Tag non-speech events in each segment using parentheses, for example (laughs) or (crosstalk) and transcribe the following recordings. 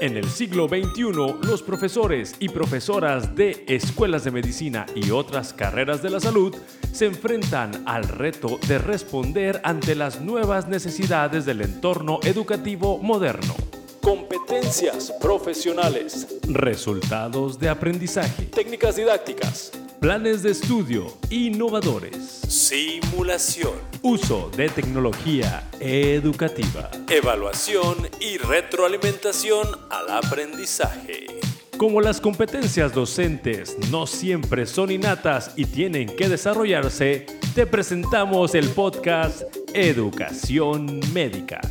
En el siglo XXI, los profesores y profesoras de escuelas de medicina y otras carreras de la salud se enfrentan al reto de responder ante las nuevas necesidades del entorno educativo moderno. Competencias profesionales, resultados de aprendizaje, técnicas didácticas, planes de estudio innovadores, simulación, uso de tecnología educativa, evaluación y retroalimentación al aprendizaje. Como las competencias docentes no siempre son innatas y tienen que desarrollarse, te presentamos el podcast Educación Médica.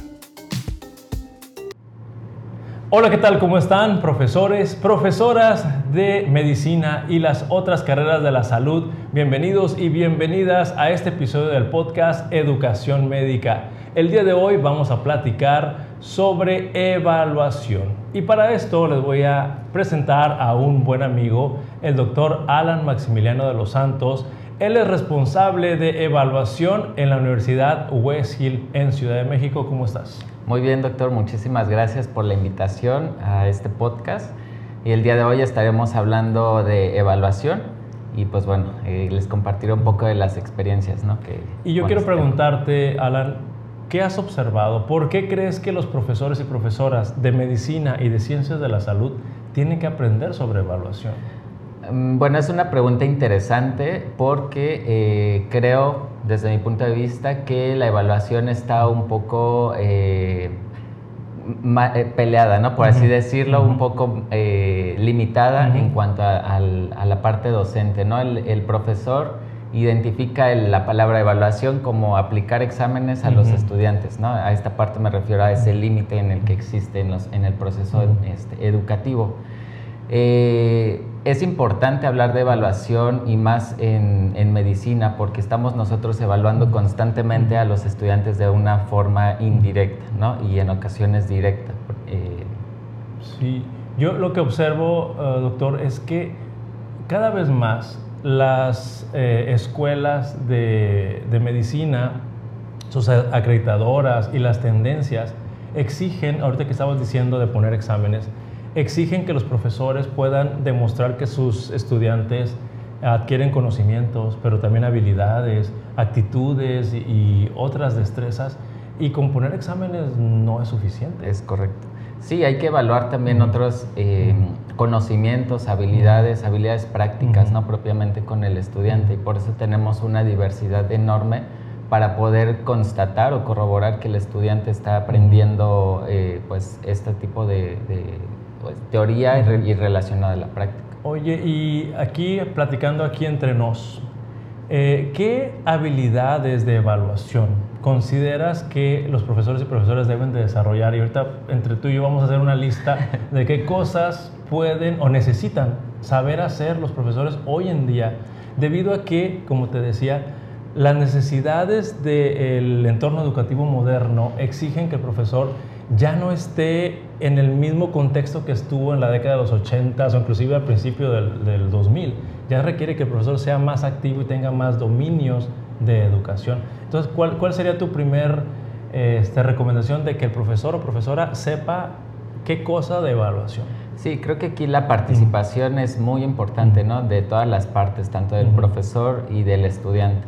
Hola, ¿qué tal? ¿Cómo están profesores, profesoras de medicina y las otras carreras de la salud? Bienvenidos y bienvenidas a este episodio del podcast Educación Médica. El día de hoy vamos a platicar sobre evaluación. Y para esto les voy a presentar a un buen amigo, el doctor Alan Maximiliano de los Santos. Él es responsable de evaluación en la Universidad West Hill en Ciudad de México. ¿Cómo estás? Muy bien, doctor. Muchísimas gracias por la invitación a este podcast. Y el día de hoy estaremos hablando de evaluación y pues bueno, eh, les compartiré un poco de las experiencias ¿no? que... Y yo quiero este preguntarte, Alan, ¿qué has observado? ¿Por qué crees que los profesores y profesoras de medicina y de ciencias de la salud tienen que aprender sobre evaluación? Mm, Bueno, es una pregunta interesante porque eh, creo, desde mi punto de vista, que la evaluación está un poco eh, eh, peleada, ¿no? Por así decirlo, un poco eh, limitada en cuanto a, la parte docente, ¿no? El, el profesor identifica el- la palabra evaluación como aplicar exámenes a los estudiantes, ¿no? A esta parte me refiero a ese límite en el que existe en, los- en el proceso este, educativo. Eh, es importante hablar de evaluación y más en, medicina porque estamos nosotros evaluando constantemente a los estudiantes de una forma indirecta ¿no? y en ocasiones directa. Eh, Sí, yo lo que observo, eh, doctor, es que cada vez más las eh, escuelas de, medicina, sus acreditadoras y las tendencias exigen, ahorita que estabas diciendo de poner exámenes, exigen que los profesores puedan demostrar que sus estudiantes adquieren conocimientos, pero también habilidades, actitudes y, otras destrezas, y con poner exámenes no es suficiente. es correcto. Sí, hay que evaluar también otros eh, conocimientos, habilidades, habilidades prácticas, no propiamente con el estudiante y por eso tenemos una diversidad enorme para poder constatar o corroborar que el estudiante está aprendiendo eh, pues este tipo de, de, pues, teoría y, re- y relacionada a la práctica. Oye, y aquí platicando aquí entre nos, eh, ¿qué habilidades de evaluación consideras que los profesores y profesoras deben de desarrollar? Y ahorita entre tú y yo vamos a hacer una lista de qué cosas pueden o necesitan saber hacer los profesores hoy en día, debido a que, como te decía, las necesidades del entorno educativo moderno exigen que el profesor ya no esté en el mismo contexto que estuvo en la década de los 80 o inclusive al principio del, del 2000. Ya requiere que el profesor sea más activo y tenga más dominios de educación. Entonces, ¿cuál, cuál sería tu primer este, recomendación de que el profesor o profesora sepa qué cosa de evaluación? Sí, creo que aquí la participación es muy importante, ¿no? De todas las partes, tanto del profesor y del estudiante.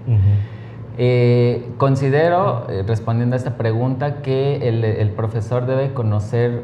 Eh, considero, eh, respondiendo a esta pregunta, que el, el profesor debe conocer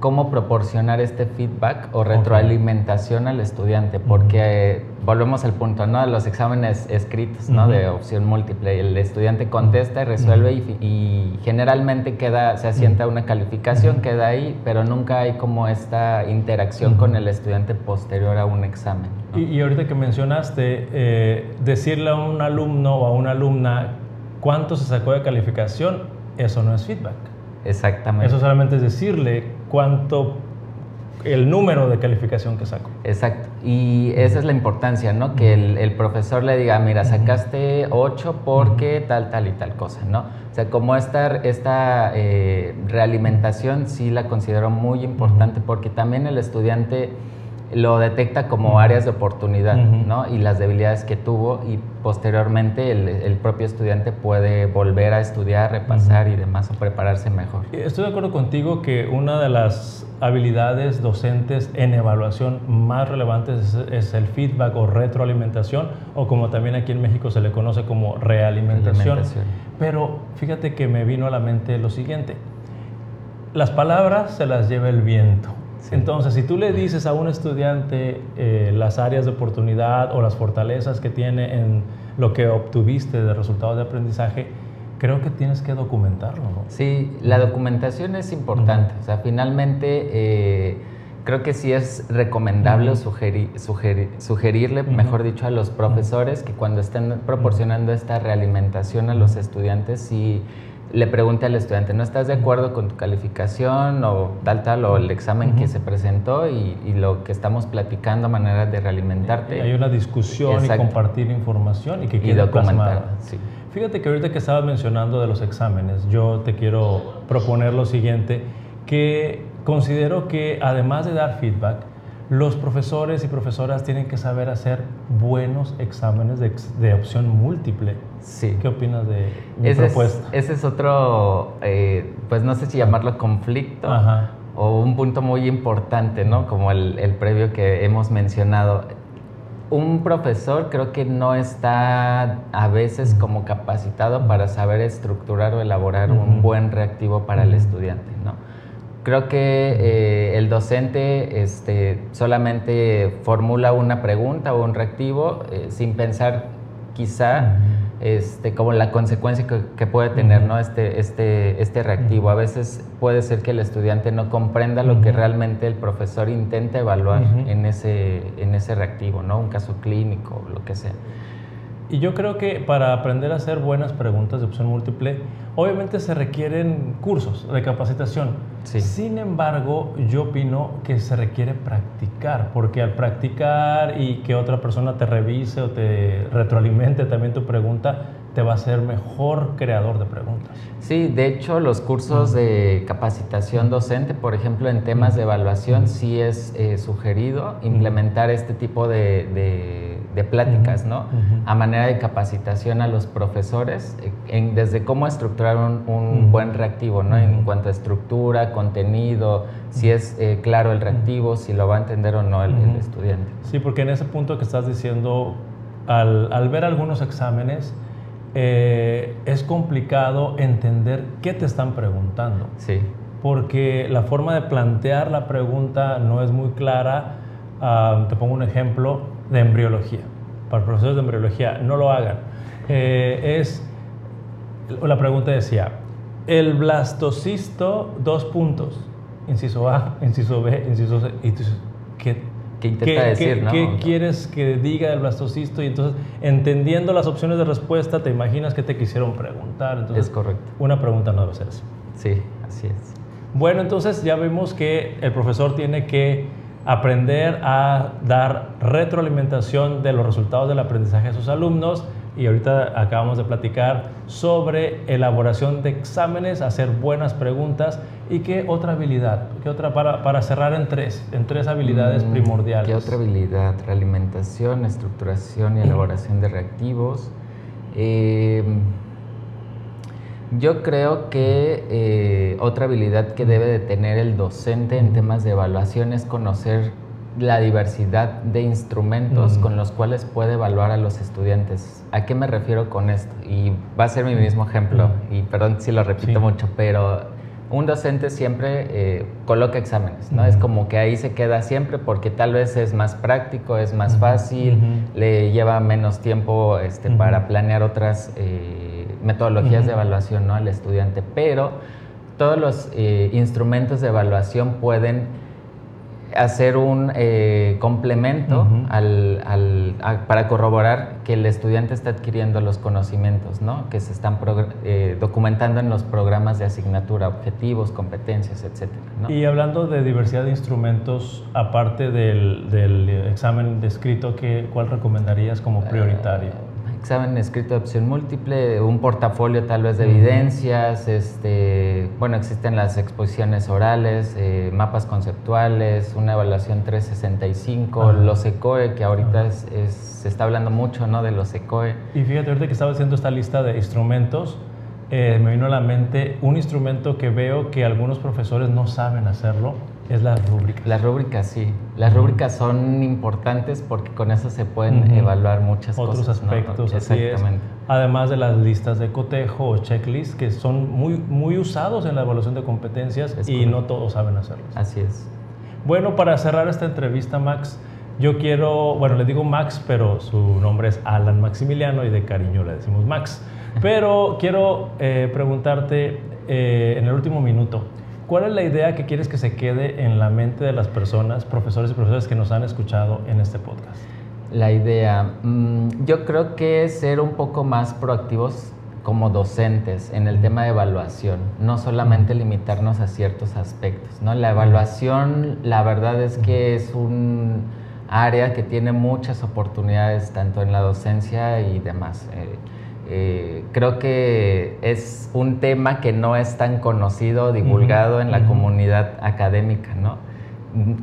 cómo proporcionar este feedback o retroalimentación al estudiante, porque eh, volvemos al punto, ¿no? Los exámenes escritos, ¿no? Ujú. De opción múltiple. El estudiante contesta y resuelve y, fi- y generalmente queda, se asienta una calificación, queda ahí, pero nunca hay como esta interacción con el estudiante posterior a un examen. ¿no? Y, y ahorita que mencionaste, eh, decirle a un alumno o a una alumna cuánto se sacó de calificación, eso no es feedback. Exactamente. Eso solamente es decirle cuánto, el número de calificación que sacó. Exacto. Y esa es la importancia, ¿no? Que el, el profesor le diga, mira, sacaste 8 porque tal, tal y tal cosa, ¿no? O sea, como esta, esta eh, realimentación sí la considero muy importante porque también el estudiante lo detecta como áreas de oportunidad, ¿no? Y las debilidades que tuvo y posteriormente el, propio estudiante puede volver a estudiar, repasar y demás o prepararse mejor. Estoy de acuerdo contigo que una de las habilidades docentes en evaluación más relevantes es, el feedback o retroalimentación o como también aquí en México se le conoce como realimentación. Pero fíjate que me vino a la mente lo siguiente. Las palabras se las lleva el viento. Entonces, si tú le dices a un estudiante eh, las áreas de oportunidad o las fortalezas que tiene en lo que obtuviste de resultados de aprendizaje, creo que tienes que documentarlo, ¿no? Sí, la documentación es importante. O sea, finalmente eh, creo que sí es recomendable sugerirle, mejor dicho, a los profesores que cuando estén proporcionando esta realimentación a los estudiantes, sí le pregunte al estudiante, ¿no estás de acuerdo con tu calificación o tal, tal, o el examen que se presentó y, lo que estamos platicando, manera de realimentarte? Hay una discusión y compartir información y que quede documentar. Sí. Fíjate que ahorita que estabas mencionando de los exámenes, yo te quiero proponer lo siguiente, que considero que además de dar feedback, los profesores y profesoras tienen que saber hacer buenos exámenes de, opción múltiple. Sí. ¿Qué opinas de mi propuesta? ese es otro, eh, pues no sé si llamarlo conflicto o un punto muy importante, ¿no? Como el, previo que hemos mencionado. Un profesor creo que no está a veces como capacitado para saber estructurar o elaborar un buen reactivo para el estudiante, ¿no? Creo que eh, el docente este, solamente formula una pregunta o un reactivo eh, sin pensar quizá este, como la consecuencia que, puede tener ¿no? este, este, este reactivo. A veces puede ser que el estudiante no comprenda lo que realmente el profesor intenta evaluar en, ese, en ese reactivo, ¿no? un caso clínico, lo que sea. Y yo creo que para aprender a hacer buenas preguntas de opción múltiple, obviamente se requieren cursos de capacitación. Sin embargo, yo opino que se requiere practicar, porque al practicar y que otra persona te revise o te retroalimente también tu pregunta, te va a ser mejor creador de preguntas. Sí, de hecho los cursos de capacitación docente, por ejemplo, en temas de evaluación, sí es eh, sugerido implementar este tipo de, de, pláticas, ¿no? A manera de capacitación a los profesores, eh, en, desde cómo estructurar un, buen reactivo, ¿no? En cuanto a estructura, contenido, si es eh, claro el reactivo, si lo va a entender o no el, estudiante. Sí, porque en ese punto que estás diciendo, al, al ver algunos exámenes, eh, es complicado entender qué te están preguntando. Sí. Porque la forma de plantear la pregunta no es muy clara. Ah, te pongo un ejemplo de embriología. Para profesores de embriología, no lo hagan. Eh, es, la pregunta decía, el blastocisto, dos puntos, inciso A, inciso B, inciso C, ¿qué ¿Qué intenta decir, ¿Qué quieres que diga el blastocisto? Y entonces, entendiendo las opciones de respuesta, te imaginas que te quisieron preguntar. Entonces, es correcto. Una pregunta no debe ser eso. Sí, así es. Bueno, entonces ya vemos que el profesor tiene que aprender a dar retroalimentación de los resultados del aprendizaje de sus alumnos y ahorita acabamos de platicar sobre elaboración de exámenes, hacer buenas preguntas y qué otra habilidad, qué otra para, para cerrar en tres, en tres habilidades mm, primordiales. ¿Qué otra habilidad? Realimentación, estructuración y elaboración de reactivos. Em, yo creo que eh, otra habilidad que debe de tener el docente en temas de evaluación es conocer la diversidad de instrumentos con los cuales puede evaluar a los estudiantes. ¿A qué me refiero con esto? Y va a ser mi mismo ejemplo, y perdón si lo repito mucho, pero un docente siempre eh, coloca exámenes, ¿no? Es como que ahí se queda siempre porque tal vez es más práctico, es más fácil, le lleva menos tiempo este, para planear otras eh, metodologías de evaluación ¿no? al estudiante, pero todos los eh, instrumentos de evaluación pueden hacer un eh, complemento para corroborar que el estudiante está adquiriendo los conocimientos ¿no? que se están eh, documentando en los programas de asignatura, objetivos, competencias, etc. Y hablando de diversidad de instrumentos, aparte del, examen descrito, ¿cuál recomendarías como prioritario? Examen escrito de opción múltiple, un portafolio tal vez de evidencias, este, bueno, existen las exposiciones orales, eh, mapas conceptuales, una evaluación 365, los ECOE, que ahorita se está hablando mucho ¿no? de los ECOE. Y fíjate, ahorita que estaba haciendo esta lista de instrumentos, eh, me vino a la mente un instrumento que veo que algunos profesores no saben hacerlo, es la rúbrica. Las rúbricas, sí. Las rúbricas son importantes porque con eso se pueden evaluar muchas Otros cosas. Otros aspectos, así es. Además de las listas de cotejo o checklists que son muy, muy usados en la evaluación de competencias y no todos saben hacerlos. Así es. Bueno, para cerrar esta entrevista, Max, yo quiero, bueno, le digo Max, pero su nombre es Alan Maximiliano y de cariño le decimos Max. (laughs) Pero quiero eh, preguntarte eh, en el último minuto, ¿Cuál es la idea que quieres que se quede en la mente de las personas, profesores y profesoras que nos han escuchado en este podcast? La idea, mm, yo creo que es ser un poco más proactivos como docentes en el tema de evaluación, no solamente limitarnos a ciertos aspectos. ¿no? La evaluación, la verdad es que es un área que tiene muchas oportunidades tanto en la docencia y demás. Eh, eh, creo que es un tema que no es tan conocido, divulgado en la comunidad académica, ¿no?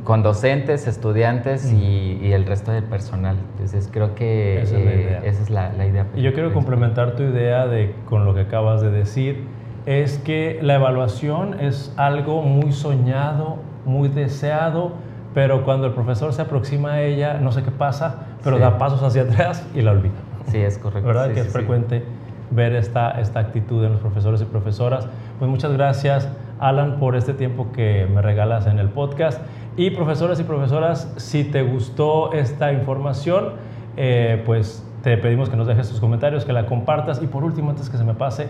Con docentes, estudiantes y, el resto del personal. Entonces creo que esa es la eh, idea. Y yo quiero complementar tu idea de, con lo que acabas de decir, es que la evaluación es algo muy soñado, muy deseado, pero cuando el profesor se aproxima a ella, no sé qué pasa, pero da pasos hacia atrás y la olvida. Sí, es correcto. ¿Verdad? que es frecuente ver esta, esta actitud en los profesores y profesoras. Pues muchas gracias, Alan, por este tiempo que me regalas en el podcast. Y profesores y profesoras, si te gustó esta información, eh, pues te pedimos que nos dejes tus comentarios, que la compartas y por último, antes que se me pase,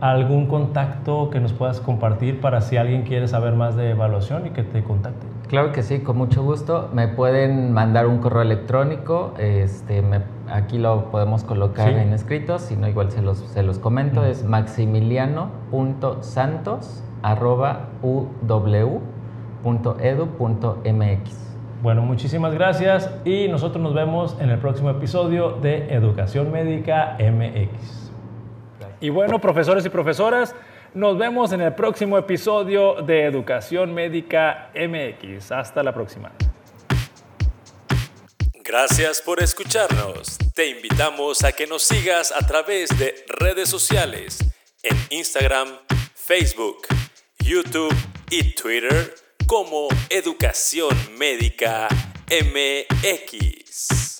algún contacto que nos puedas compartir para si alguien quiere saber más de evaluación y que te contacte. Claro que sí, con mucho gusto. Me pueden mandar un correo electrónico, este, aquí lo podemos colocar en escrito, si no igual se los, se los comento, es maximiliano.santos.uw.edu.mx. Bueno, muchísimas gracias y nosotros nos vemos en el próximo episodio de Educación Médica MX. Y bueno, profesores y profesoras, nos vemos en el próximo episodio de Educación Médica MX. Hasta la próxima. Gracias por escucharnos. Te invitamos a que nos sigas a través de redes sociales en Instagram, Facebook, YouTube y Twitter como Educación Médica MX.